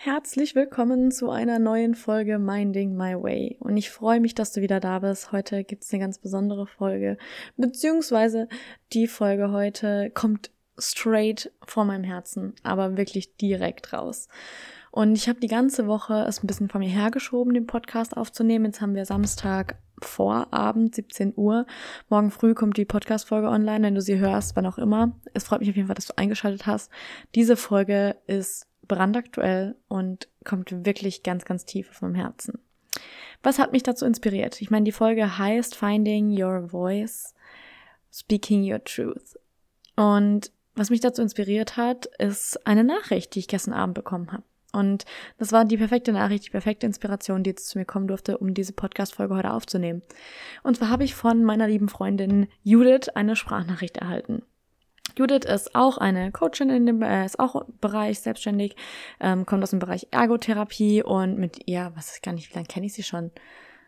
Herzlich willkommen zu einer neuen Folge Minding My Way. Und ich freue mich, dass du wieder da bist. Heute gibt es eine ganz besondere Folge. Beziehungsweise die Folge heute kommt straight vor meinem Herzen, aber wirklich direkt raus. Und ich habe die ganze Woche es ein bisschen von mir hergeschoben, den Podcast aufzunehmen. Jetzt haben wir Samstag Vorabend, 17 Uhr. Morgen früh kommt die Podcast-Folge online, wenn du sie hörst, wann auch immer. Es freut mich auf jeden Fall, dass du eingeschaltet hast. Diese Folge ist brandaktuell und kommt wirklich ganz, ganz tief auf meinem Herzen. Was hat mich dazu inspiriert? Ich meine, die Folge heißt Finding Your Voice, Speaking Your Truth. Und was mich dazu inspiriert hat, ist eine Nachricht, die ich gestern Abend bekommen habe. Und das war die perfekte Nachricht, die perfekte Inspiration, die jetzt zu mir kommen durfte, um diese Podcast-Folge heute aufzunehmen. Und zwar habe ich von meiner lieben Freundin Judith eine Sprachnachricht erhalten. Judith ist auch eine Coachin in dem, äh, ist auch Bereich selbstständig, ähm, kommt aus dem Bereich Ergotherapie und mit ihr, was ich gar nicht, wie lange kenne ich sie schon?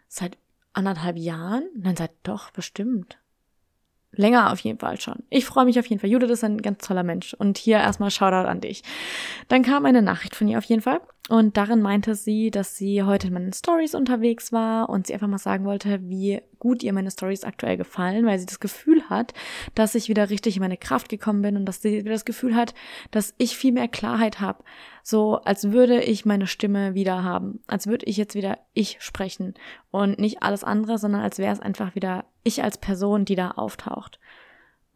Seit anderthalb Jahren? Nein, seit doch, bestimmt. Länger auf jeden Fall schon. Ich freue mich auf jeden Fall. Judith ist ein ganz toller Mensch. Und hier erstmal Shoutout an dich. Dann kam eine Nachricht von ihr auf jeden Fall. Und darin meinte sie, dass sie heute in meinen Stories unterwegs war und sie einfach mal sagen wollte, wie gut ihr meine Stories aktuell gefallen, weil sie das Gefühl hat, dass ich wieder richtig in meine Kraft gekommen bin und dass sie wieder das Gefühl hat, dass ich viel mehr Klarheit habe. So als würde ich meine Stimme wieder haben. Als würde ich jetzt wieder ich sprechen und nicht alles andere, sondern als wäre es einfach wieder ich als Person, die da auftaucht.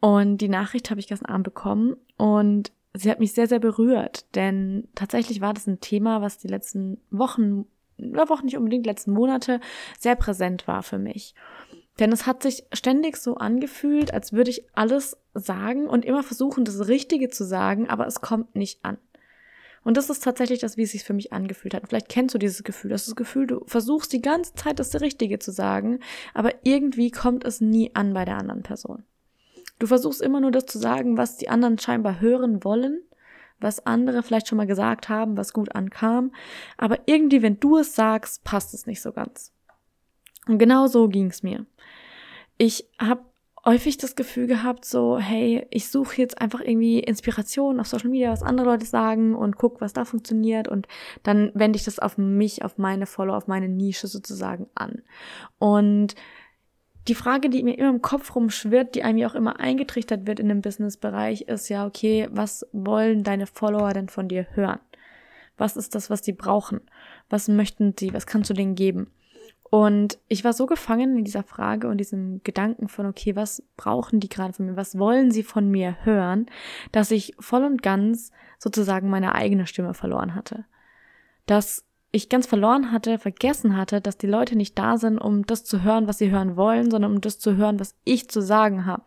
Und die Nachricht habe ich gestern Abend bekommen und sie hat mich sehr, sehr berührt, denn tatsächlich war das ein Thema, was die letzten Wochen, oder Wochen nicht unbedingt, letzten Monate sehr präsent war für mich. Denn es hat sich ständig so angefühlt, als würde ich alles sagen und immer versuchen, das Richtige zu sagen, aber es kommt nicht an. Und das ist tatsächlich das, wie es sich für mich angefühlt hat. vielleicht kennst du dieses Gefühl. Das ist das Gefühl, du versuchst die ganze Zeit das Richtige zu sagen, aber irgendwie kommt es nie an bei der anderen Person. Du versuchst immer nur das zu sagen, was die anderen scheinbar hören wollen, was andere vielleicht schon mal gesagt haben, was gut ankam, aber irgendwie, wenn du es sagst, passt es nicht so ganz. Und genau so ging es mir. Ich habe häufig das Gefühl gehabt, so, hey, ich suche jetzt einfach irgendwie Inspiration auf Social Media, was andere Leute sagen und guck, was da funktioniert und dann wende ich das auf mich, auf meine Follower, auf meine Nische sozusagen an. Und die Frage, die mir immer im Kopf rumschwirrt, die einem ja auch immer eingetrichtert wird in dem Business-Bereich, ist ja, okay, was wollen deine Follower denn von dir hören? Was ist das, was die brauchen? Was möchten sie? Was kannst du denen geben? Und ich war so gefangen in dieser Frage und diesem Gedanken von, okay, was brauchen die gerade von mir? Was wollen sie von mir hören? Dass ich voll und ganz sozusagen meine eigene Stimme verloren hatte. Dass ich ganz verloren hatte, vergessen hatte, dass die Leute nicht da sind, um das zu hören, was sie hören wollen, sondern um das zu hören, was ich zu sagen habe.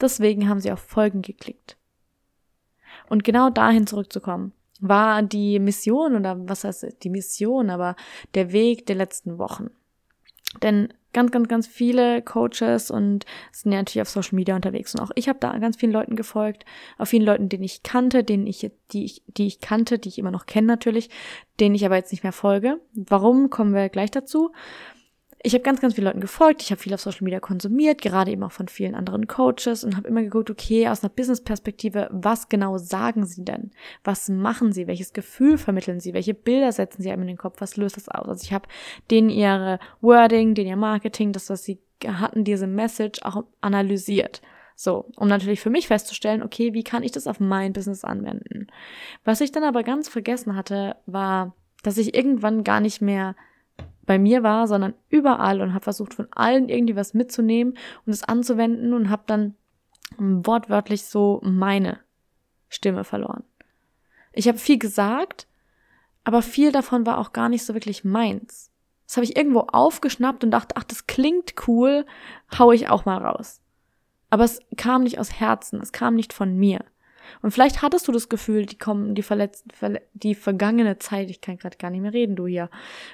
Deswegen haben sie auf Folgen geklickt. Und genau dahin zurückzukommen, war die Mission oder was heißt die Mission, aber der Weg der letzten Wochen. Denn ganz, ganz, ganz viele Coaches und sind ja natürlich auf Social Media unterwegs. Und auch ich habe da ganz vielen Leuten gefolgt, auf vielen Leuten, denen ich kannte, denen ich, die ich, die ich kannte, die ich immer noch kenne natürlich, denen ich aber jetzt nicht mehr folge. Warum kommen wir gleich dazu? Ich habe ganz, ganz vielen Leuten gefolgt, ich habe viel auf Social Media konsumiert, gerade eben auch von vielen anderen Coaches und habe immer geguckt, okay, aus einer Business-Perspektive, was genau sagen sie denn? Was machen sie? Welches Gefühl vermitteln sie? Welche Bilder setzen sie einem in den Kopf? Was löst das aus? Also ich habe denen ihre Wording, denen ihr Marketing, das, was sie hatten, diese Message auch analysiert. So, um natürlich für mich festzustellen, okay, wie kann ich das auf mein Business anwenden? Was ich dann aber ganz vergessen hatte, war, dass ich irgendwann gar nicht mehr bei mir war, sondern überall und habe versucht von allen irgendwie was mitzunehmen und es anzuwenden und habe dann wortwörtlich so meine Stimme verloren. Ich habe viel gesagt, aber viel davon war auch gar nicht so wirklich meins. Das habe ich irgendwo aufgeschnappt und dachte, ach, das klingt cool, hau ich auch mal raus. Aber es kam nicht aus Herzen, es kam nicht von mir. Und vielleicht hattest du das Gefühl, die kommen, die verletzten, verle die vergangene Zeit, ich kann gerade gar nicht mehr reden, du hier.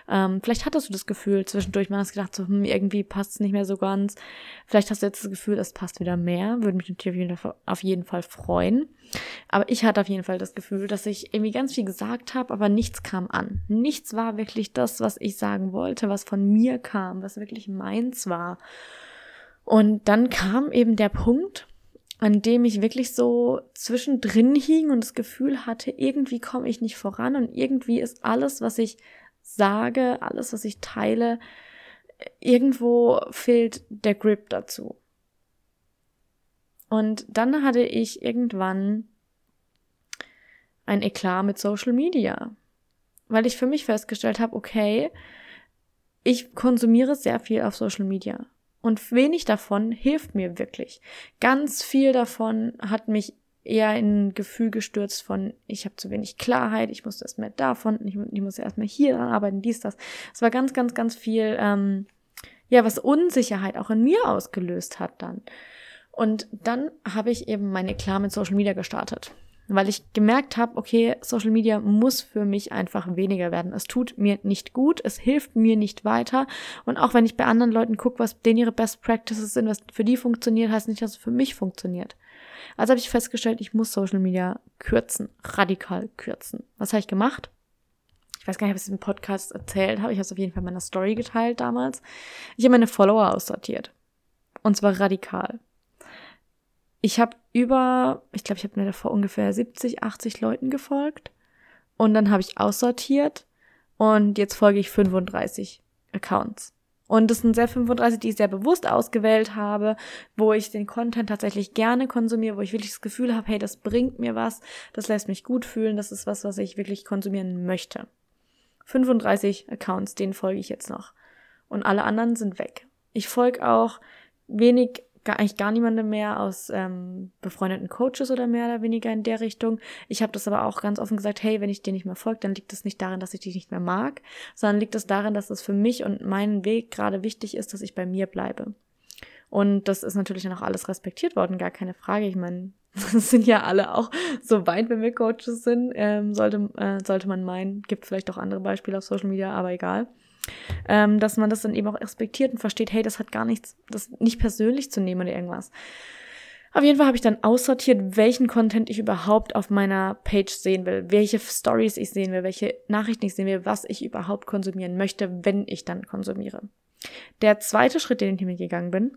Ähm, vielleicht hattest du das Gefühl zwischendurch, man hat gedacht, so, hm, irgendwie passt es nicht mehr so ganz. Vielleicht hast du jetzt das Gefühl, es passt wieder mehr. Würde mich natürlich auf jeden Fall freuen. Aber ich hatte auf jeden Fall das Gefühl, dass ich irgendwie ganz viel gesagt habe, aber nichts kam an. Nichts war wirklich das, was ich sagen wollte, was von mir kam, was wirklich meins war. Und dann kam eben der Punkt, an dem ich wirklich so zwischendrin hing und das Gefühl hatte, irgendwie komme ich nicht voran und irgendwie ist alles, was ich sage, alles, was ich teile, irgendwo fehlt der Grip dazu. Und dann hatte ich irgendwann ein Eklat mit Social Media, weil ich für mich festgestellt habe, okay, ich konsumiere sehr viel auf Social Media. Und wenig davon hilft mir wirklich. Ganz viel davon hat mich eher in ein Gefühl gestürzt von, ich habe zu wenig Klarheit, ich muss erst mehr davon, ich, ich muss erstmal hier dran arbeiten, dies, das. Es war ganz, ganz, ganz viel, ähm, ja, was Unsicherheit auch in mir ausgelöst hat dann. Und dann habe ich eben meine Klar mit Social Media gestartet weil ich gemerkt habe, okay, Social Media muss für mich einfach weniger werden. Es tut mir nicht gut, es hilft mir nicht weiter. Und auch wenn ich bei anderen Leuten gucke, was denen ihre Best Practices sind, was für die funktioniert, heißt nicht, dass es für mich funktioniert. Also habe ich festgestellt, ich muss Social Media kürzen, radikal kürzen. Was habe ich gemacht? Ich weiß gar nicht, ob ich es im Podcast erzählt habe. Ich habe es auf jeden Fall in meiner Story geteilt damals. Ich habe meine Follower aussortiert. Und zwar radikal. Ich habe über, ich glaube, ich habe mir davor ungefähr 70, 80 Leuten gefolgt. Und dann habe ich aussortiert. Und jetzt folge ich 35 Accounts. Und das sind sehr 35, die ich sehr bewusst ausgewählt habe, wo ich den Content tatsächlich gerne konsumiere, wo ich wirklich das Gefühl habe, hey, das bringt mir was, das lässt mich gut fühlen, das ist was, was ich wirklich konsumieren möchte. 35 Accounts, denen folge ich jetzt noch. Und alle anderen sind weg. Ich folge auch wenig gar, eigentlich gar niemandem mehr aus ähm, befreundeten Coaches oder mehr oder weniger in der Richtung. Ich habe das aber auch ganz offen gesagt, hey, wenn ich dir nicht mehr folge, dann liegt das nicht daran, dass ich dich nicht mehr mag, sondern liegt es daran, dass es für mich und meinen Weg gerade wichtig ist, dass ich bei mir bleibe. Und das ist natürlich dann auch alles respektiert worden, gar keine Frage. Ich meine, das sind ja alle auch so weit, wenn wir Coaches sind, ähm, sollte, äh, sollte man meinen. Gibt vielleicht auch andere Beispiele auf Social Media, aber egal ähm, dass man das dann eben auch respektiert und versteht, hey, das hat gar nichts, das nicht persönlich zu nehmen oder irgendwas. Auf jeden Fall habe ich dann aussortiert, welchen Content ich überhaupt auf meiner Page sehen will, welche Stories ich sehen will, welche Nachrichten ich sehen will, was ich überhaupt konsumieren möchte, wenn ich dann konsumiere. Der zweite Schritt, den ich mir gegangen bin,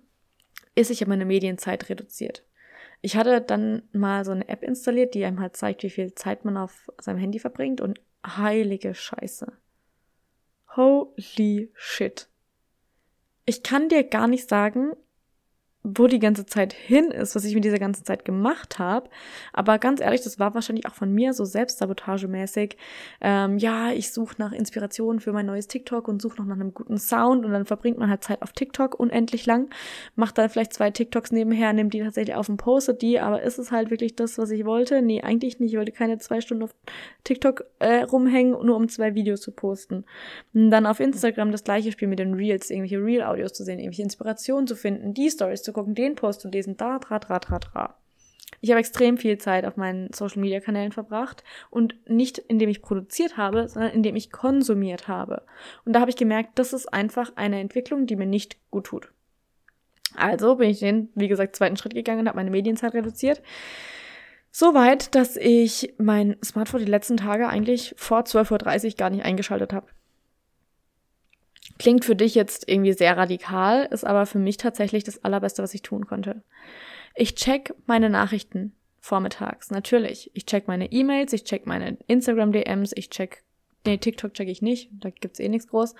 ist, ich habe meine Medienzeit reduziert. Ich hatte dann mal so eine App installiert, die einem halt zeigt, wie viel Zeit man auf seinem Handy verbringt und heilige Scheiße. Holy shit. Ich kann dir gar nicht sagen, wo die ganze Zeit hin ist, was ich mit dieser ganzen Zeit gemacht habe. Aber ganz ehrlich, das war wahrscheinlich auch von mir so selbstsabotagemäßig. Ähm, ja, ich suche nach Inspiration für mein neues TikTok und suche noch nach einem guten Sound und dann verbringt man halt Zeit auf TikTok unendlich lang, macht dann vielleicht zwei TikToks nebenher, nimmt die tatsächlich auf und postet die, aber ist es halt wirklich das, was ich wollte? Nee, eigentlich nicht. Ich wollte keine zwei Stunden auf TikTok äh, rumhängen, nur um zwei Videos zu posten. Und dann auf Instagram das gleiche Spiel mit den Reels, irgendwelche Real-Audios zu sehen, irgendwelche Inspirationen zu finden, die Stories zu gucken, den Post zu lesen, da, dra, dra, dra, dra. Ich habe extrem viel Zeit auf meinen Social Media Kanälen verbracht und nicht indem ich produziert habe, sondern indem ich konsumiert habe. Und da habe ich gemerkt, das ist einfach eine Entwicklung, die mir nicht gut tut. Also bin ich den, wie gesagt, zweiten Schritt gegangen und habe meine Medienzeit reduziert. Soweit, dass ich mein Smartphone die letzten Tage eigentlich vor 12.30 Uhr gar nicht eingeschaltet habe. Klingt für dich jetzt irgendwie sehr radikal, ist aber für mich tatsächlich das Allerbeste, was ich tun konnte. Ich check meine Nachrichten vormittags, natürlich. Ich check meine E-Mails, ich check meine Instagram-DMs, ich check, nee, TikTok check ich nicht, da gibt's eh nichts groß.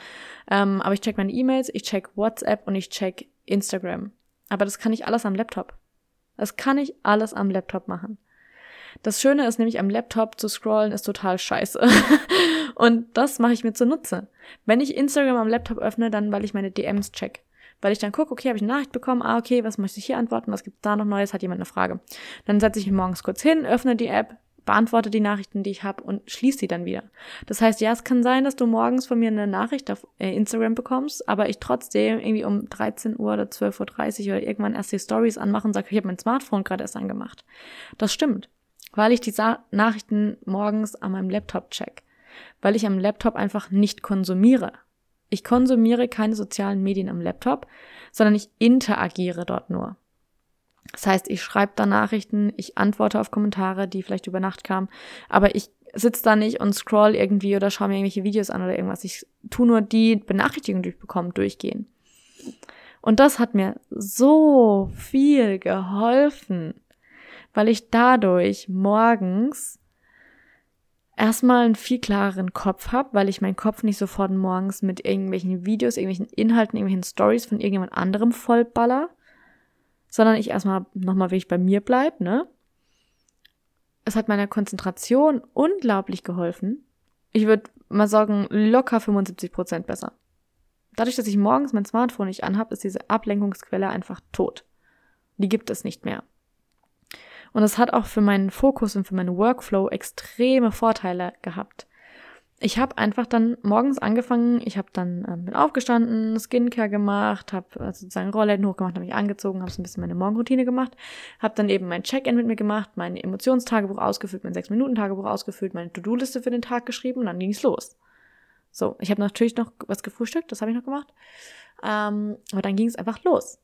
Ähm, aber ich check meine E-Mails, ich check WhatsApp und ich check Instagram. Aber das kann ich alles am Laptop. Das kann ich alles am Laptop machen. Das Schöne ist nämlich, am Laptop zu scrollen ist total scheiße. und das mache ich mir zunutze. Wenn ich Instagram am Laptop öffne, dann weil ich meine DMs check. Weil ich dann gucke, okay, habe ich eine Nachricht bekommen, ah, okay, was möchte ich hier antworten, was gibt da noch Neues, hat jemand eine Frage. Dann setze ich mich morgens kurz hin, öffne die App, beantworte die Nachrichten, die ich habe und schließe sie dann wieder. Das heißt, ja, es kann sein, dass du morgens von mir eine Nachricht auf äh, Instagram bekommst, aber ich trotzdem irgendwie um 13 Uhr oder 12.30 Uhr oder irgendwann erst die Stories anmache und sage, ich habe mein Smartphone gerade erst angemacht. Das stimmt, weil ich die Sa Nachrichten morgens an meinem Laptop check, weil ich am Laptop einfach nicht konsumiere. Ich konsumiere keine sozialen Medien am Laptop, sondern ich interagiere dort nur. Das heißt, ich schreibe da Nachrichten, ich antworte auf Kommentare, die vielleicht über Nacht kamen, aber ich sitze da nicht und scroll irgendwie oder schaue mir irgendwelche Videos an oder irgendwas. Ich tu nur die Benachrichtigungen, die ich bekomme, durchgehen. Und das hat mir so viel geholfen, weil ich dadurch morgens erstmal einen viel klareren Kopf habe, weil ich meinen Kopf nicht sofort morgens mit irgendwelchen Videos, irgendwelchen Inhalten, irgendwelchen Stories von irgendjemand anderem vollballer, sondern ich erstmal nochmal wirklich bei mir bleib, ne? Es hat meiner Konzentration unglaublich geholfen. Ich würde mal sagen, locker 75 Prozent besser. Dadurch, dass ich morgens mein Smartphone nicht anhab, ist diese Ablenkungsquelle einfach tot. Die gibt es nicht mehr. Und es hat auch für meinen Fokus und für meinen Workflow extreme Vorteile gehabt ich habe einfach dann morgens angefangen, ich habe dann ähm, bin aufgestanden, Skincare gemacht, habe äh, sozusagen Rollläden hochgemacht, habe mich angezogen, habe so ein bisschen meine Morgenroutine gemacht, habe dann eben mein Check-in mit mir gemacht, mein Emotionstagebuch ausgefüllt, mein 6-Minuten-Tagebuch ausgefüllt, meine To-Do-Liste für den Tag geschrieben und dann ging's los. So, ich habe natürlich noch was gefrühstückt, das habe ich noch gemacht, ähm, aber dann ging es einfach los.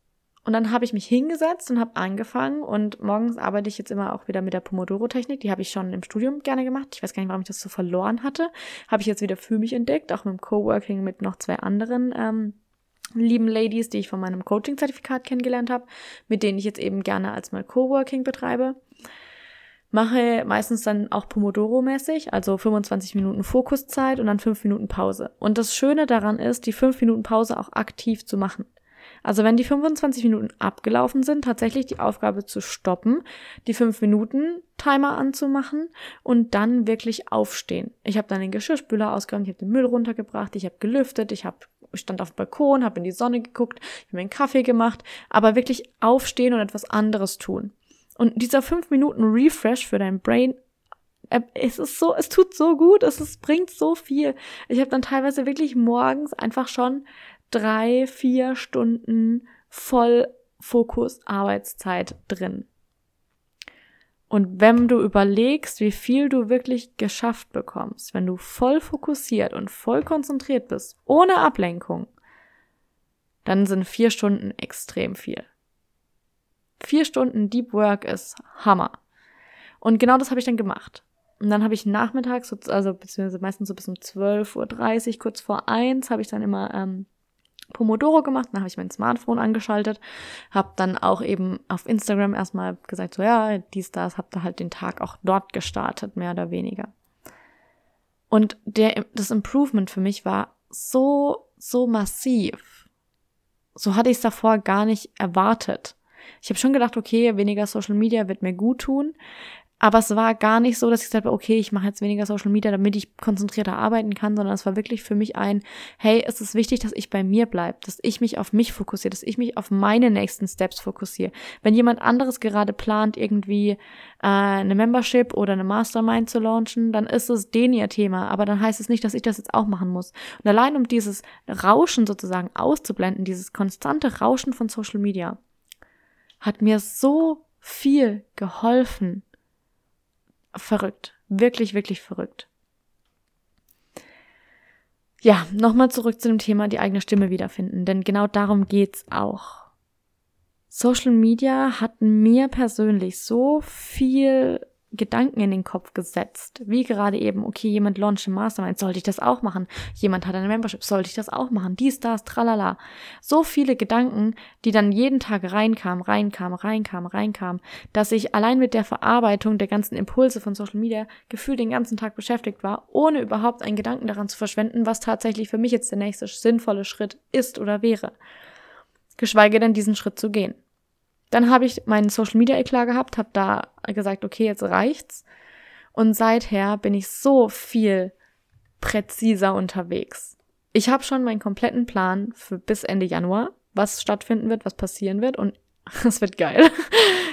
Und dann habe ich mich hingesetzt und habe angefangen und morgens arbeite ich jetzt immer auch wieder mit der Pomodoro-Technik. Die habe ich schon im Studium gerne gemacht. Ich weiß gar nicht, warum ich das so verloren hatte. Habe ich jetzt wieder für mich entdeckt, auch mit dem Coworking mit noch zwei anderen ähm, lieben Ladies, die ich von meinem Coaching-Zertifikat kennengelernt habe, mit denen ich jetzt eben gerne als mal Coworking betreibe. Mache meistens dann auch Pomodoro-mäßig, also 25 Minuten Fokuszeit und dann 5 Minuten Pause. Und das Schöne daran ist, die 5 Minuten Pause auch aktiv zu machen. Also wenn die 25 Minuten abgelaufen sind, tatsächlich die Aufgabe zu stoppen, die 5 Minuten Timer anzumachen und dann wirklich aufstehen. Ich habe dann den Geschirrspüler ausgeräumt, ich habe den Müll runtergebracht, ich habe gelüftet, ich habe stand auf dem Balkon, habe in die Sonne geguckt, habe mir einen Kaffee gemacht, aber wirklich aufstehen und etwas anderes tun. Und dieser 5 Minuten Refresh für dein Brain äh, es ist so, es tut so gut, es ist, bringt so viel. Ich habe dann teilweise wirklich morgens einfach schon drei, vier Stunden Vollfokus Arbeitszeit drin. Und wenn du überlegst, wie viel du wirklich geschafft bekommst, wenn du voll fokussiert und voll konzentriert bist, ohne Ablenkung, dann sind vier Stunden extrem viel. Vier Stunden Deep Work ist Hammer. Und genau das habe ich dann gemacht. Und dann habe ich nachmittags, also beziehungsweise meistens so bis um 12.30 Uhr, kurz vor eins, habe ich dann immer ähm, Pomodoro gemacht, dann habe ich mein Smartphone angeschaltet, habe dann auch eben auf Instagram erstmal gesagt, so ja, dies, das, habe da halt den Tag auch dort gestartet, mehr oder weniger. Und der, das Improvement für mich war so, so massiv. So hatte ich es davor gar nicht erwartet. Ich habe schon gedacht, okay, weniger Social Media wird mir gut tun. Aber es war gar nicht so, dass ich gesagt habe, okay, ich mache jetzt weniger Social Media, damit ich konzentrierter arbeiten kann, sondern es war wirklich für mich ein, hey, es ist wichtig, dass ich bei mir bleibe, dass ich mich auf mich fokussiere, dass ich mich auf meine nächsten Steps fokussiere. Wenn jemand anderes gerade plant, irgendwie äh, eine Membership oder eine Mastermind zu launchen, dann ist es den ihr Thema, aber dann heißt es nicht, dass ich das jetzt auch machen muss. Und allein um dieses Rauschen sozusagen auszublenden, dieses konstante Rauschen von Social Media, hat mir so viel geholfen verrückt. Wirklich, wirklich verrückt. Ja, nochmal zurück zu dem Thema die eigene Stimme wiederfinden, denn genau darum geht's auch. Social Media hat mir persönlich so viel Gedanken in den Kopf gesetzt. Wie gerade eben, okay, jemand launcht ein Mastermind, sollte ich das auch machen? Jemand hat eine Membership, sollte ich das auch machen? Dies, das, tralala. So viele Gedanken, die dann jeden Tag reinkamen, reinkamen, reinkamen, reinkamen, dass ich allein mit der Verarbeitung der ganzen Impulse von Social Media gefühlt den ganzen Tag beschäftigt war, ohne überhaupt einen Gedanken daran zu verschwenden, was tatsächlich für mich jetzt der nächste sinnvolle Schritt ist oder wäre. Geschweige denn diesen Schritt zu gehen. Dann habe ich meinen Social Media Eklat gehabt, habe da gesagt, okay, jetzt reicht's. Und seither bin ich so viel präziser unterwegs. Ich habe schon meinen kompletten Plan für bis Ende Januar, was stattfinden wird, was passieren wird und es wird geil.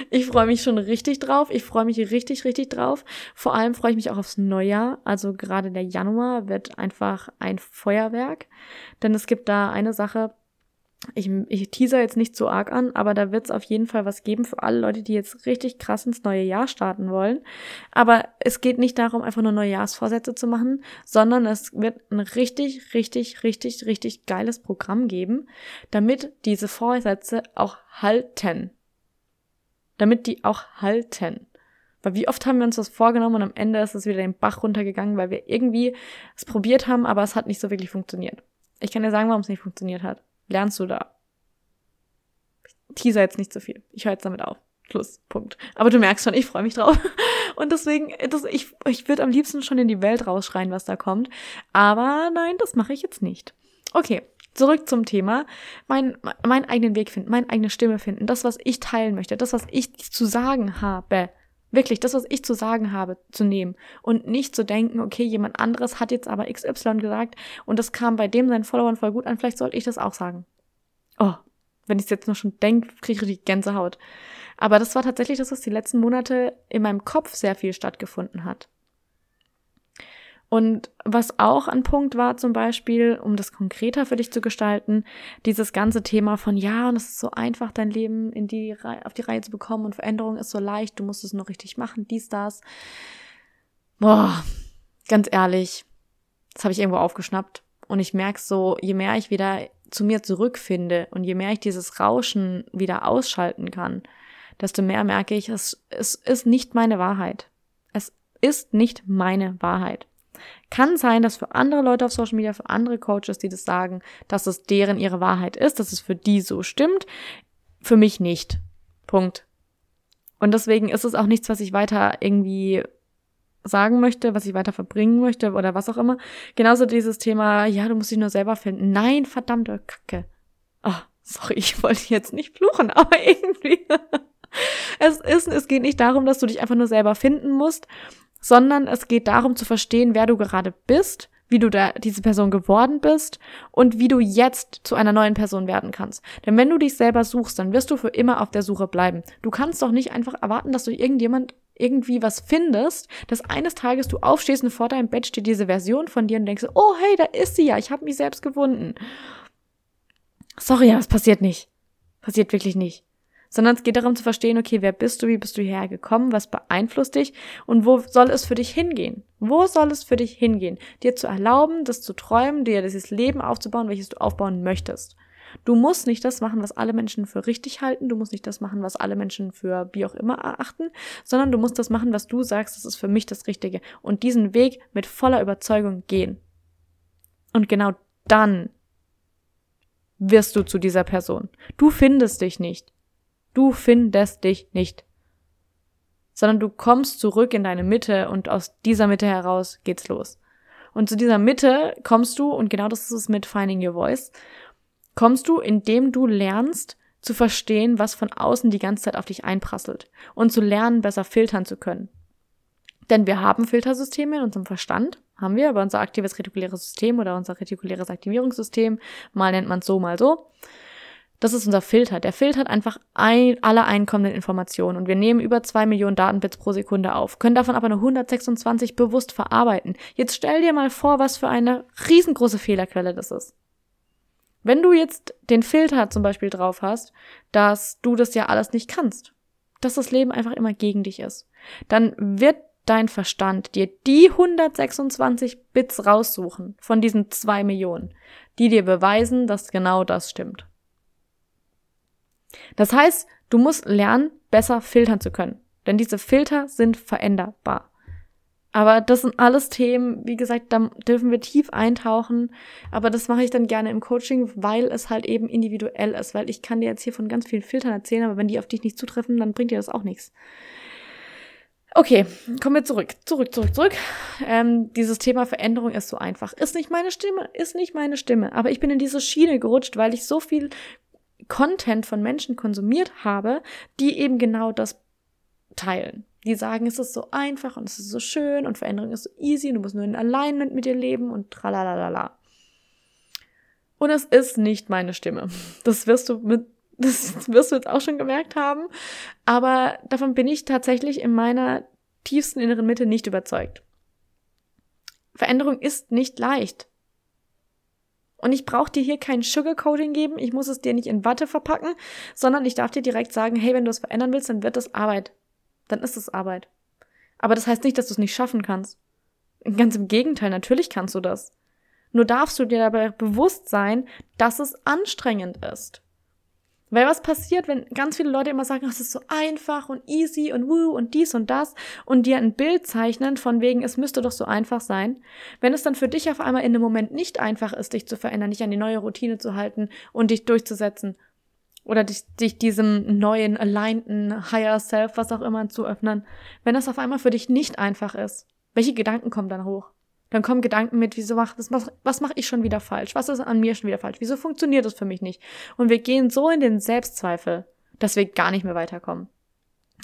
Ich freue mich schon richtig drauf. Ich freue mich richtig, richtig drauf. Vor allem freue ich mich auch aufs Neujahr. Also gerade der Januar wird einfach ein Feuerwerk. Denn es gibt da eine Sache, ich, ich teaser jetzt nicht so arg an, aber da wird es auf jeden Fall was geben für alle Leute, die jetzt richtig krass ins neue Jahr starten wollen. Aber es geht nicht darum, einfach nur Neujahrsvorsätze zu machen, sondern es wird ein richtig, richtig, richtig, richtig geiles Programm geben, damit diese Vorsätze auch halten. Damit die auch halten. Weil wie oft haben wir uns das vorgenommen und am Ende ist es wieder den Bach runtergegangen, weil wir irgendwie es probiert haben, aber es hat nicht so wirklich funktioniert. Ich kann dir sagen, warum es nicht funktioniert hat lernst du da? Teaser jetzt nicht so viel. Ich höre jetzt damit auf. Schluss. Punkt. Aber du merkst schon, ich freue mich drauf. Und deswegen, das, ich, ich würde am liebsten schon in die Welt rausschreien, was da kommt. Aber nein, das mache ich jetzt nicht. Okay, zurück zum Thema. Mein, meinen eigenen Weg finden, meine eigene Stimme finden, das, was ich teilen möchte, das, was ich zu sagen habe. Wirklich, das, was ich zu sagen habe, zu nehmen und nicht zu denken, okay, jemand anderes hat jetzt aber XY gesagt und das kam bei dem seinen Followern voll gut an, vielleicht sollte ich das auch sagen. Oh, wenn ich es jetzt nur schon denke, kriege ich die Gänsehaut. Aber das war tatsächlich das, was die letzten Monate in meinem Kopf sehr viel stattgefunden hat. Und was auch ein Punkt war, zum Beispiel, um das konkreter für dich zu gestalten, dieses ganze Thema von, ja, und es ist so einfach, dein Leben in die, auf die Reihe zu bekommen und Veränderung ist so leicht, du musst es nur richtig machen, dies, das. Boah, ganz ehrlich, das habe ich irgendwo aufgeschnappt. Und ich merke so, je mehr ich wieder zu mir zurückfinde und je mehr ich dieses Rauschen wieder ausschalten kann, desto mehr merke ich, es, es ist nicht meine Wahrheit. Es ist nicht meine Wahrheit. Kann sein, dass für andere Leute auf Social Media, für andere Coaches, die das sagen, dass es deren ihre Wahrheit ist, dass es für die so stimmt. Für mich nicht. Punkt. Und deswegen ist es auch nichts, was ich weiter irgendwie sagen möchte, was ich weiter verbringen möchte oder was auch immer. Genauso dieses Thema, ja, du musst dich nur selber finden. Nein, verdammte Kacke. Oh, sorry, ich wollte jetzt nicht fluchen, aber irgendwie. Es ist, es geht nicht darum, dass du dich einfach nur selber finden musst, sondern es geht darum zu verstehen, wer du gerade bist, wie du da diese Person geworden bist und wie du jetzt zu einer neuen Person werden kannst. Denn wenn du dich selber suchst, dann wirst du für immer auf der Suche bleiben. Du kannst doch nicht einfach erwarten, dass du irgendjemand irgendwie was findest, dass eines Tages du aufstehst und vor deinem Bett steht diese Version von dir und denkst, oh hey, da ist sie ja, ich habe mich selbst gewunden. Sorry, aber es passiert nicht. Passiert wirklich nicht sondern es geht darum zu verstehen, okay, wer bist du, wie bist du hierher gekommen, was beeinflusst dich und wo soll es für dich hingehen? Wo soll es für dich hingehen? Dir zu erlauben, das zu träumen, dir dieses Leben aufzubauen, welches du aufbauen möchtest. Du musst nicht das machen, was alle Menschen für richtig halten, du musst nicht das machen, was alle Menschen für wie auch immer erachten, sondern du musst das machen, was du sagst, das ist für mich das Richtige und diesen Weg mit voller Überzeugung gehen. Und genau dann wirst du zu dieser Person. Du findest dich nicht. Du findest dich nicht. Sondern du kommst zurück in deine Mitte und aus dieser Mitte heraus geht's los. Und zu dieser Mitte kommst du, und genau das ist es mit Finding Your Voice, kommst du, indem du lernst zu verstehen, was von außen die ganze Zeit auf dich einprasselt und zu lernen, besser filtern zu können. Denn wir haben Filtersysteme in unserem Verstand, haben wir, aber unser aktives retikuläres System oder unser retikuläres Aktivierungssystem, mal nennt man es so, mal so. Das ist unser Filter. Der filtert einfach ein, alle einkommenden Informationen und wir nehmen über zwei Millionen Datenbits pro Sekunde auf, können davon aber nur 126 bewusst verarbeiten. Jetzt stell dir mal vor, was für eine riesengroße Fehlerquelle das ist. Wenn du jetzt den Filter zum Beispiel drauf hast, dass du das ja alles nicht kannst, dass das Leben einfach immer gegen dich ist, dann wird dein Verstand dir die 126 Bits raussuchen von diesen zwei Millionen, die dir beweisen, dass genau das stimmt. Das heißt, du musst lernen, besser filtern zu können. Denn diese Filter sind veränderbar. Aber das sind alles Themen, wie gesagt, da dürfen wir tief eintauchen. Aber das mache ich dann gerne im Coaching, weil es halt eben individuell ist. Weil ich kann dir jetzt hier von ganz vielen Filtern erzählen, aber wenn die auf dich nicht zutreffen, dann bringt dir das auch nichts. Okay, kommen wir zurück, zurück, zurück, zurück. Ähm, dieses Thema Veränderung ist so einfach. Ist nicht meine Stimme, ist nicht meine Stimme. Aber ich bin in diese Schiene gerutscht, weil ich so viel Content von Menschen konsumiert habe, die eben genau das teilen. Die sagen, es ist so einfach und es ist so schön und Veränderung ist so easy und du musst nur in Alignment mit dir leben und tralalala. Und es ist nicht meine Stimme. Das wirst du mit, das wirst du jetzt auch schon gemerkt haben. Aber davon bin ich tatsächlich in meiner tiefsten inneren Mitte nicht überzeugt. Veränderung ist nicht leicht. Und ich brauche dir hier kein Sugarcoating geben, ich muss es dir nicht in Watte verpacken, sondern ich darf dir direkt sagen, hey, wenn du es verändern willst, dann wird das Arbeit. Dann ist es Arbeit. Aber das heißt nicht, dass du es nicht schaffen kannst. Ganz im Gegenteil, natürlich kannst du das. Nur darfst du dir dabei bewusst sein, dass es anstrengend ist. Weil was passiert, wenn ganz viele Leute immer sagen, es ist so einfach und easy und woo und dies und das und dir ein Bild zeichnen von wegen, es müsste doch so einfach sein. Wenn es dann für dich auf einmal in dem Moment nicht einfach ist, dich zu verändern, dich an die neue Routine zu halten und dich durchzusetzen oder dich, dich diesem neuen, alignten Higher Self, was auch immer, zu öffnen, wenn das auf einmal für dich nicht einfach ist, welche Gedanken kommen dann hoch? Dann kommen Gedanken mit, wieso macht das, was, was mache ich schon wieder falsch? Was ist an mir schon wieder falsch? Wieso funktioniert das für mich nicht? Und wir gehen so in den Selbstzweifel, dass wir gar nicht mehr weiterkommen.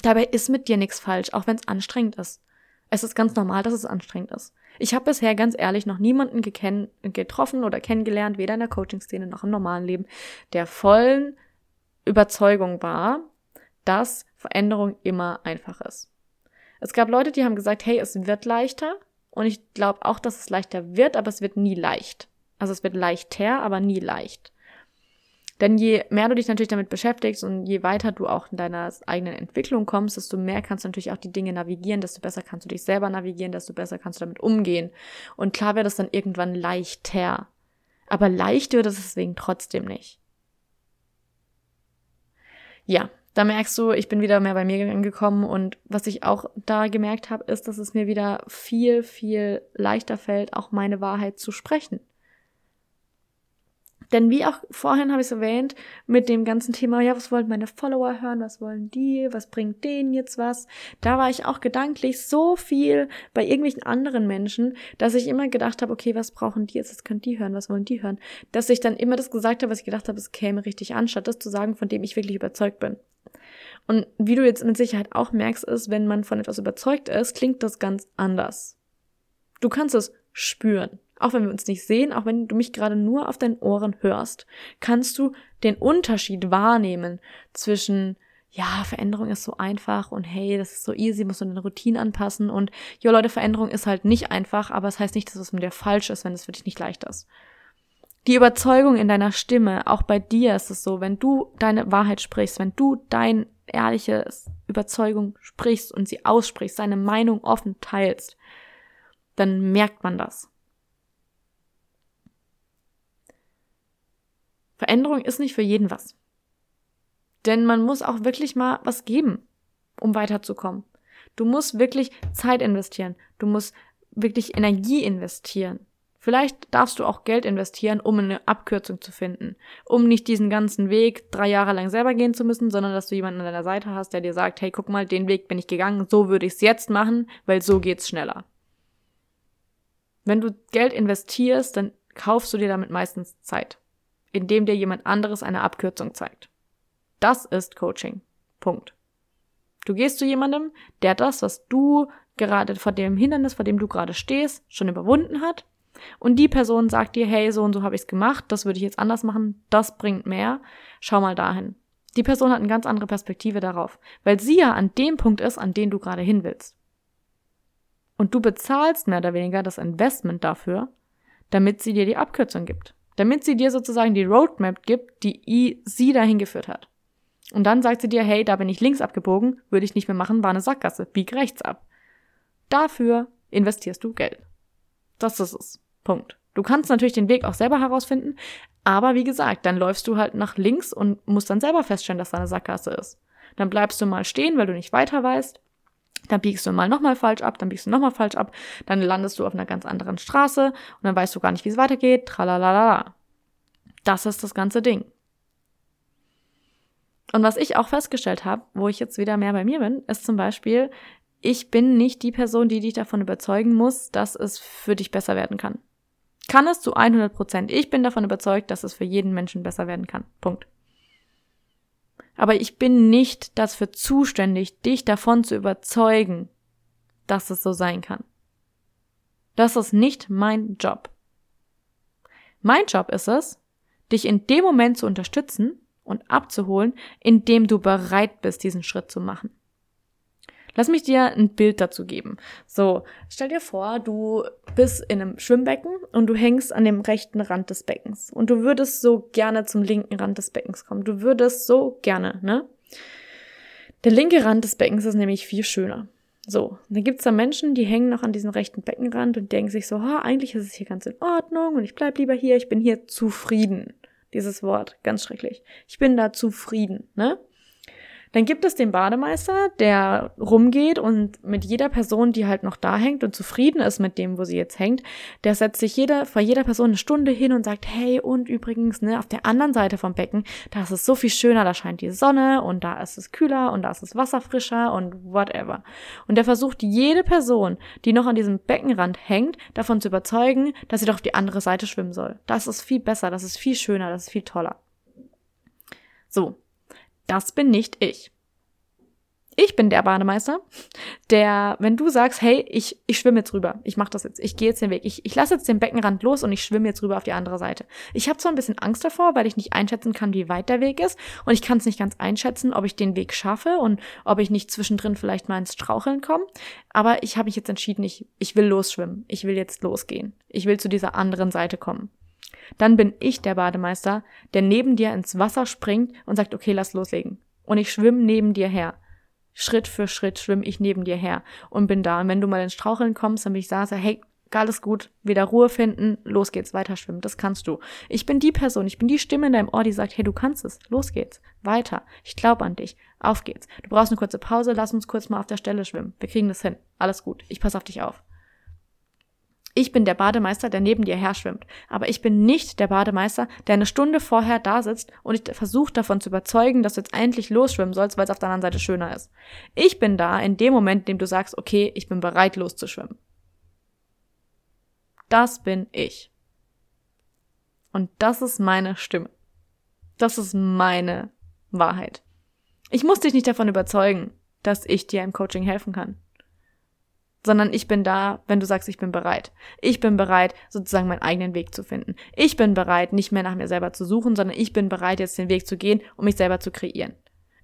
Dabei ist mit dir nichts falsch, auch wenn es anstrengend ist. Es ist ganz normal, dass es anstrengend ist. Ich habe bisher ganz ehrlich noch niemanden getroffen oder kennengelernt, weder in der Coaching-Szene noch im normalen Leben, der vollen Überzeugung war, dass Veränderung immer einfach ist. Es gab Leute, die haben gesagt, hey, es wird leichter, und ich glaube auch, dass es leichter wird, aber es wird nie leicht. Also es wird leichter, aber nie leicht. Denn je mehr du dich natürlich damit beschäftigst und je weiter du auch in deiner eigenen Entwicklung kommst, desto mehr kannst du natürlich auch die Dinge navigieren, desto besser kannst du dich selber navigieren, desto besser kannst du damit umgehen. Und klar wird es dann irgendwann leichter. Aber leicht wird es deswegen trotzdem nicht. Ja, da merkst du, ich bin wieder mehr bei mir angekommen und was ich auch da gemerkt habe, ist, dass es mir wieder viel, viel leichter fällt, auch meine Wahrheit zu sprechen. Denn wie auch vorhin habe ich es erwähnt, mit dem ganzen Thema, ja, was wollen meine Follower hören, was wollen die, was bringt denen jetzt was, da war ich auch gedanklich so viel bei irgendwelchen anderen Menschen, dass ich immer gedacht habe, okay, was brauchen die jetzt, was können die hören, was wollen die hören, dass ich dann immer das gesagt habe, was ich gedacht habe, es käme richtig an, statt das zu sagen, von dem ich wirklich überzeugt bin. Und wie du jetzt mit Sicherheit auch merkst, ist, wenn man von etwas überzeugt ist, klingt das ganz anders. Du kannst es spüren. Auch wenn wir uns nicht sehen, auch wenn du mich gerade nur auf deinen Ohren hörst, kannst du den Unterschied wahrnehmen zwischen ja, Veränderung ist so einfach und hey, das ist so easy, musst du deine Routine anpassen und ja, Leute, Veränderung ist halt nicht einfach, aber es das heißt nicht, dass es mit dir falsch ist, wenn es für dich nicht leicht ist. Die Überzeugung in deiner Stimme, auch bei dir ist es so, wenn du deine Wahrheit sprichst, wenn du dein ehrliche Überzeugung sprichst und sie aussprichst, deine Meinung offen teilst, dann merkt man das. Veränderung ist nicht für jeden was. Denn man muss auch wirklich mal was geben, um weiterzukommen. Du musst wirklich Zeit investieren. Du musst wirklich Energie investieren. Vielleicht darfst du auch Geld investieren, um eine Abkürzung zu finden, um nicht diesen ganzen Weg drei Jahre lang selber gehen zu müssen, sondern dass du jemanden an deiner Seite hast, der dir sagt, hey, guck mal, den Weg bin ich gegangen, so würde ich es jetzt machen, weil so geht's schneller. Wenn du Geld investierst, dann kaufst du dir damit meistens Zeit, indem dir jemand anderes eine Abkürzung zeigt. Das ist Coaching. Punkt. Du gehst zu jemandem, der das, was du gerade vor dem Hindernis, vor dem du gerade stehst, schon überwunden hat und die Person sagt dir, hey, so und so habe ich es gemacht, das würde ich jetzt anders machen, das bringt mehr, schau mal dahin. Die Person hat eine ganz andere Perspektive darauf, weil sie ja an dem Punkt ist, an den du gerade hin willst. Und du bezahlst mehr oder weniger das Investment dafür, damit sie dir die Abkürzung gibt. Damit sie dir sozusagen die Roadmap gibt, die sie dahin geführt hat. Und dann sagt sie dir, hey, da bin ich links abgebogen, würde ich nicht mehr machen, war eine Sackgasse, bieg rechts ab. Dafür investierst du Geld. Das ist es. Punkt. Du kannst natürlich den Weg auch selber herausfinden, aber wie gesagt, dann läufst du halt nach links und musst dann selber feststellen, dass da eine Sackgasse ist. Dann bleibst du mal stehen, weil du nicht weiter weißt. Dann biegst du mal nochmal falsch ab, dann biegst du nochmal falsch ab, dann landest du auf einer ganz anderen Straße und dann weißt du gar nicht, wie es weitergeht. Tralalala. Das ist das ganze Ding. Und was ich auch festgestellt habe, wo ich jetzt wieder mehr bei mir bin, ist zum Beispiel, ich bin nicht die Person, die dich davon überzeugen muss, dass es für dich besser werden kann. Kann es zu 100 Prozent. Ich bin davon überzeugt, dass es für jeden Menschen besser werden kann. Punkt. Aber ich bin nicht dafür zuständig, dich davon zu überzeugen, dass es so sein kann. Das ist nicht mein Job. Mein Job ist es, dich in dem Moment zu unterstützen und abzuholen, in dem du bereit bist, diesen Schritt zu machen. Lass mich dir ein Bild dazu geben. So, stell dir vor, du bist in einem Schwimmbecken und du hängst an dem rechten Rand des Beckens und du würdest so gerne zum linken Rand des Beckens kommen. Du würdest so gerne, ne? Der linke Rand des Beckens ist nämlich viel schöner. So, dann gibt's da Menschen, die hängen noch an diesem rechten Beckenrand und denken sich so, ha, eigentlich ist es hier ganz in Ordnung und ich bleib lieber hier, ich bin hier zufrieden. Dieses Wort, ganz schrecklich. Ich bin da zufrieden, ne? Dann gibt es den Bademeister, der rumgeht und mit jeder Person, die halt noch da hängt und zufrieden ist mit dem, wo sie jetzt hängt, der setzt sich jeder, vor jeder Person eine Stunde hin und sagt, hey, und übrigens, ne, auf der anderen Seite vom Becken, da ist es so viel schöner, da scheint die Sonne und da ist es kühler und da ist das Wasser frischer und whatever. Und der versucht jede Person, die noch an diesem Beckenrand hängt, davon zu überzeugen, dass sie doch auf die andere Seite schwimmen soll. Das ist viel besser, das ist viel schöner, das ist viel toller. So, das bin nicht ich. Ich bin der Bademeister, der, wenn du sagst, hey, ich, ich schwimme jetzt rüber, ich mache das jetzt, ich gehe jetzt den Weg, ich, ich lasse jetzt den Beckenrand los und ich schwimme jetzt rüber auf die andere Seite. Ich habe zwar ein bisschen Angst davor, weil ich nicht einschätzen kann, wie weit der Weg ist und ich kann es nicht ganz einschätzen, ob ich den Weg schaffe und ob ich nicht zwischendrin vielleicht mal ins Straucheln komme, aber ich habe mich jetzt entschieden, ich, ich will losschwimmen, ich will jetzt losgehen, ich will zu dieser anderen Seite kommen. Dann bin ich der Bademeister, der neben dir ins Wasser springt und sagt, okay, lass loslegen. Und ich schwimme neben dir her. Schritt für Schritt schwimme ich neben dir her und bin da. Und wenn du mal ins Straucheln kommst, dann bin ich da, sag, hey, alles gut, wieder Ruhe finden, los geht's, weiter schwimmen, das kannst du. Ich bin die Person, ich bin die Stimme in deinem Ohr, die sagt, hey, du kannst es, los geht's, weiter, ich glaube an dich, auf geht's. Du brauchst eine kurze Pause, lass uns kurz mal auf der Stelle schwimmen, wir kriegen das hin, alles gut, ich pass auf dich auf. Ich bin der Bademeister, der neben dir her schwimmt. Aber ich bin nicht der Bademeister, der eine Stunde vorher da sitzt und dich versucht davon zu überzeugen, dass du jetzt endlich losschwimmen sollst, weil es auf der anderen Seite schöner ist. Ich bin da in dem Moment, in dem du sagst, okay, ich bin bereit loszuschwimmen. Das bin ich. Und das ist meine Stimme. Das ist meine Wahrheit. Ich muss dich nicht davon überzeugen, dass ich dir im Coaching helfen kann sondern ich bin da, wenn du sagst, ich bin bereit. Ich bin bereit, sozusagen meinen eigenen Weg zu finden. Ich bin bereit, nicht mehr nach mir selber zu suchen, sondern ich bin bereit, jetzt den Weg zu gehen, um mich selber zu kreieren.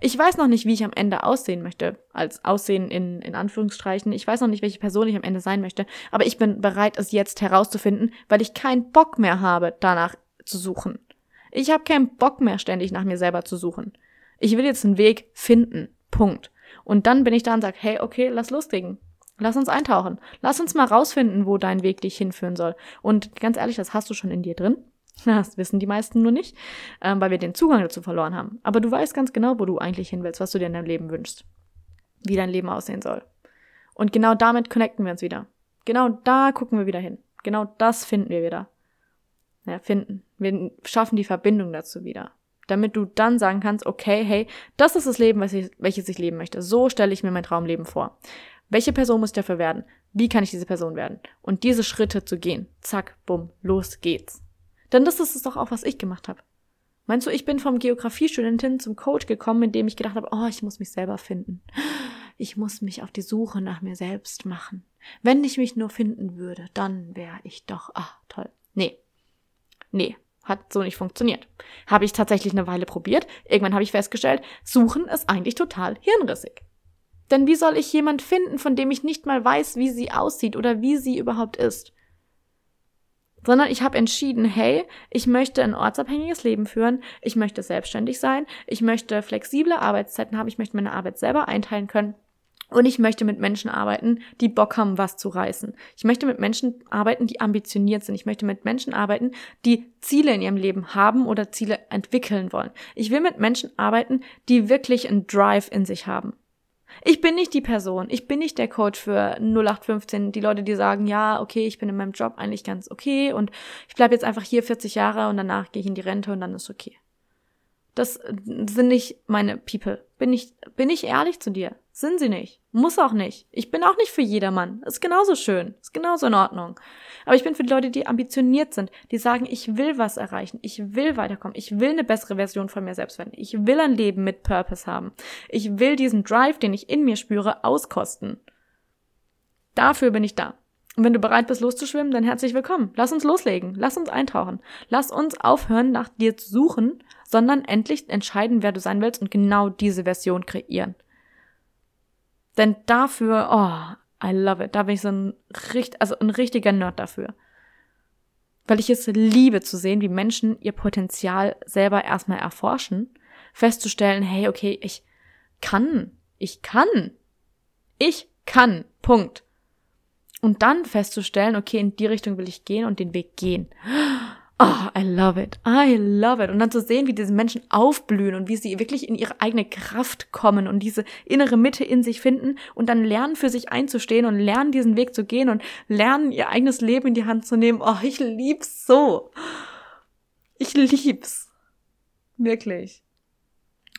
Ich weiß noch nicht, wie ich am Ende aussehen möchte, als Aussehen in, in Anführungsstreichen. Ich weiß noch nicht, welche Person ich am Ende sein möchte, aber ich bin bereit, es jetzt herauszufinden, weil ich keinen Bock mehr habe, danach zu suchen. Ich habe keinen Bock mehr, ständig nach mir selber zu suchen. Ich will jetzt einen Weg finden. Punkt. Und dann bin ich da und sage, hey, okay, lass loslegen. Lass uns eintauchen. Lass uns mal rausfinden, wo dein Weg dich hinführen soll. Und ganz ehrlich, das hast du schon in dir drin. Das wissen die meisten nur nicht, ähm, weil wir den Zugang dazu verloren haben. Aber du weißt ganz genau, wo du eigentlich hin willst, was du dir in deinem Leben wünschst. Wie dein Leben aussehen soll. Und genau damit connecten wir uns wieder. Genau da gucken wir wieder hin. Genau das finden wir wieder. Ja, finden. Wir schaffen die Verbindung dazu wieder. Damit du dann sagen kannst, okay, hey, das ist das Leben, welches ich leben möchte. So stelle ich mir mein Traumleben vor. Welche Person muss ich dafür werden? Wie kann ich diese Person werden? Und diese Schritte zu gehen. Zack, bumm, los geht's. Denn das ist es doch auch, was ich gemacht habe. Meinst du, ich bin vom Geografiestudentin zum Coach gekommen, indem ich gedacht habe, oh, ich muss mich selber finden. Ich muss mich auf die Suche nach mir selbst machen. Wenn ich mich nur finden würde, dann wäre ich doch, ah, toll. Nee. Nee, hat so nicht funktioniert. Habe ich tatsächlich eine Weile probiert. Irgendwann habe ich festgestellt, suchen ist eigentlich total hirnrissig. Denn wie soll ich jemand finden, von dem ich nicht mal weiß, wie sie aussieht oder wie sie überhaupt ist? Sondern ich habe entschieden, hey, ich möchte ein ortsabhängiges Leben führen, ich möchte selbstständig sein, ich möchte flexible Arbeitszeiten haben, ich möchte meine Arbeit selber einteilen können und ich möchte mit Menschen arbeiten, die Bock haben, was zu reißen. Ich möchte mit Menschen arbeiten, die ambitioniert sind. Ich möchte mit Menschen arbeiten, die Ziele in ihrem Leben haben oder Ziele entwickeln wollen. Ich will mit Menschen arbeiten, die wirklich einen Drive in sich haben. Ich bin nicht die Person. Ich bin nicht der Coach für 0815. Die Leute, die sagen, ja, okay, ich bin in meinem Job eigentlich ganz okay und ich bleibe jetzt einfach hier 40 Jahre und danach gehe ich in die Rente und dann ist okay. Das sind nicht meine People. Bin ich, bin ich ehrlich zu dir? Sind sie nicht. Muss auch nicht. Ich bin auch nicht für jedermann. Ist genauso schön. Ist genauso in Ordnung. Aber ich bin für die Leute, die ambitioniert sind, die sagen, ich will was erreichen. Ich will weiterkommen. Ich will eine bessere Version von mir selbst werden. Ich will ein Leben mit Purpose haben. Ich will diesen Drive, den ich in mir spüre, auskosten. Dafür bin ich da. Und wenn du bereit bist, loszuschwimmen, dann herzlich willkommen. Lass uns loslegen. Lass uns eintauchen. Lass uns aufhören, nach dir zu suchen, sondern endlich entscheiden, wer du sein willst und genau diese Version kreieren. Denn dafür, oh, I love it. Da bin ich so ein, also ein richtiger Nerd dafür. Weil ich es liebe zu sehen, wie Menschen ihr Potenzial selber erstmal erforschen, festzustellen, hey, okay, ich kann, ich kann, ich kann, Punkt. Und dann festzustellen, okay, in die Richtung will ich gehen und den Weg gehen. Oh, I love it. I love it. Und dann zu sehen, wie diese Menschen aufblühen und wie sie wirklich in ihre eigene Kraft kommen und diese innere Mitte in sich finden und dann lernen, für sich einzustehen und lernen, diesen Weg zu gehen und lernen, ihr eigenes Leben in die Hand zu nehmen. Oh, ich lieb's so. Ich lieb's. Wirklich.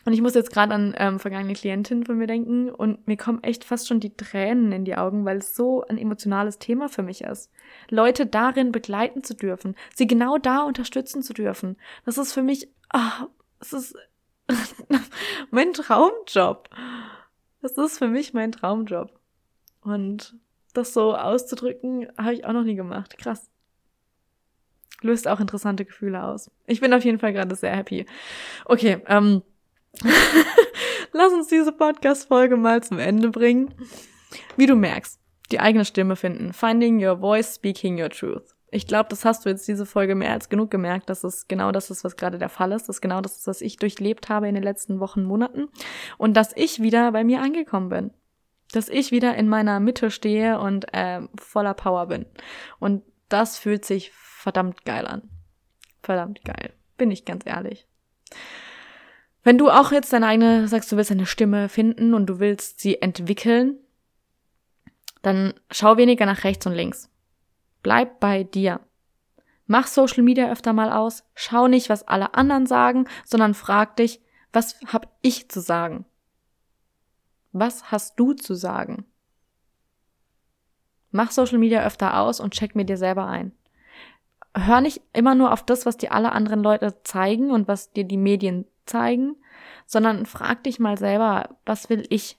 Und ich muss jetzt gerade an ähm, vergangene Klientinnen von mir denken und mir kommen echt fast schon die Tränen in die Augen, weil es so ein emotionales Thema für mich ist. Leute darin begleiten zu dürfen, sie genau da unterstützen zu dürfen. Das ist für mich, ah, das ist mein Traumjob. Das ist für mich mein Traumjob. Und das so auszudrücken, habe ich auch noch nie gemacht. Krass. Löst auch interessante Gefühle aus. Ich bin auf jeden Fall gerade sehr happy. Okay, ähm, Lass uns diese Podcast-Folge mal zum Ende bringen. Wie du merkst, die eigene Stimme finden. Finding your voice, speaking your truth. Ich glaube, das hast du jetzt diese Folge mehr als genug gemerkt, dass es genau das ist, was gerade der Fall ist. Das ist genau das ist, was ich durchlebt habe in den letzten Wochen, Monaten. Und dass ich wieder bei mir angekommen bin. Dass ich wieder in meiner Mitte stehe und äh, voller Power bin. Und das fühlt sich verdammt geil an. Verdammt geil. Bin ich ganz ehrlich. Wenn du auch jetzt deine eigene, sagst, du willst deine Stimme finden und du willst sie entwickeln, dann schau weniger nach rechts und links. Bleib bei dir. Mach Social Media öfter mal aus. Schau nicht, was alle anderen sagen, sondern frag dich, was hab ich zu sagen? Was hast du zu sagen? Mach Social Media öfter aus und check mir dir selber ein. Hör nicht immer nur auf das, was dir alle anderen Leute zeigen und was dir die Medien zeigen, sondern frag dich mal selber, was will ich?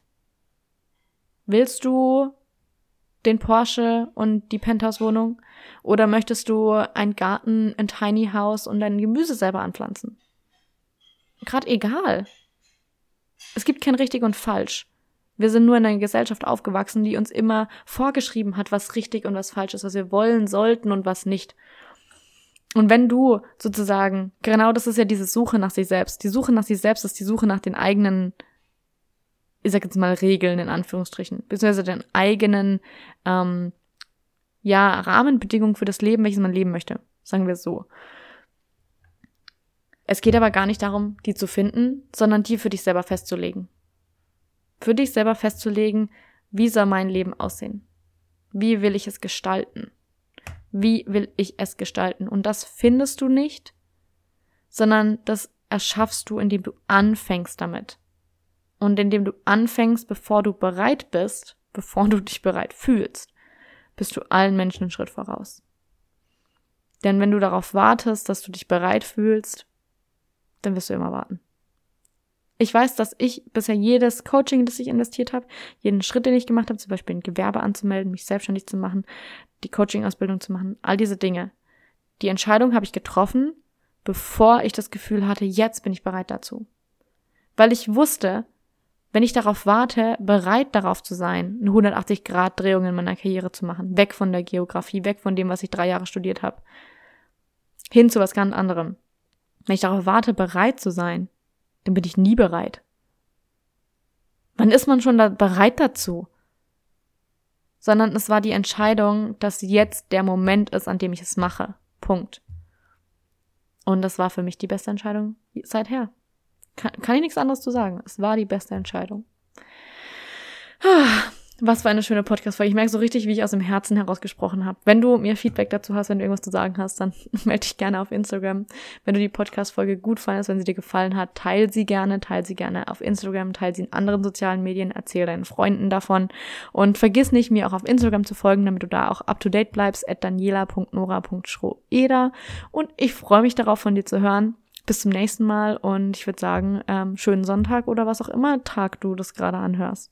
Willst du den Porsche und die Penthouse-Wohnung? Oder möchtest du ein Garten, ein Tiny House und dein Gemüse selber anpflanzen? Gerade egal. Es gibt kein richtig und falsch. Wir sind nur in einer Gesellschaft aufgewachsen, die uns immer vorgeschrieben hat, was richtig und was falsch ist, was wir wollen sollten und was nicht. Und wenn du sozusagen, genau das ist ja diese Suche nach sich selbst. Die Suche nach sich selbst ist die Suche nach den eigenen, ich sag jetzt mal Regeln in Anführungsstrichen, beziehungsweise den eigenen, ähm, ja, Rahmenbedingungen für das Leben, welches man leben möchte. Sagen wir so. Es geht aber gar nicht darum, die zu finden, sondern die für dich selber festzulegen. Für dich selber festzulegen, wie soll mein Leben aussehen? Wie will ich es gestalten? Wie will ich es gestalten? Und das findest du nicht, sondern das erschaffst du, indem du anfängst damit. Und indem du anfängst, bevor du bereit bist, bevor du dich bereit fühlst, bist du allen Menschen einen Schritt voraus. Denn wenn du darauf wartest, dass du dich bereit fühlst, dann wirst du immer warten. Ich weiß, dass ich bisher jedes Coaching, das ich investiert habe, jeden Schritt, den ich gemacht habe, zum Beispiel ein Gewerbe anzumelden, mich selbstständig zu machen, die Coaching-Ausbildung zu machen, all diese Dinge. Die Entscheidung habe ich getroffen, bevor ich das Gefühl hatte, jetzt bin ich bereit dazu. Weil ich wusste, wenn ich darauf warte, bereit darauf zu sein, eine 180-Grad-Drehung in meiner Karriere zu machen, weg von der Geografie, weg von dem, was ich drei Jahre studiert habe, hin zu was ganz anderem. Wenn ich darauf warte, bereit zu sein, dann bin ich nie bereit. Wann ist man schon da bereit dazu? Sondern es war die Entscheidung, dass jetzt der Moment ist, an dem ich es mache. Punkt. Und das war für mich die beste Entscheidung seither. Kann, kann ich nichts anderes zu sagen. Es war die beste Entscheidung. Was für eine schöne Podcast-Folge. Ich merke so richtig, wie ich aus dem Herzen herausgesprochen habe. Wenn du mir Feedback dazu hast, wenn du irgendwas zu sagen hast, dann melde dich gerne auf Instagram. Wenn du die Podcast-Folge gut fandest, wenn sie dir gefallen hat, teile sie gerne, teile sie gerne auf Instagram, teile sie in anderen sozialen Medien, erzähle deinen Freunden davon. Und vergiss nicht, mir auch auf Instagram zu folgen, damit du da auch up to date bleibst, at daniela.nora.schroeder. Und ich freue mich darauf, von dir zu hören. Bis zum nächsten Mal und ich würde sagen, ähm, schönen Sonntag oder was auch immer Tag du das gerade anhörst.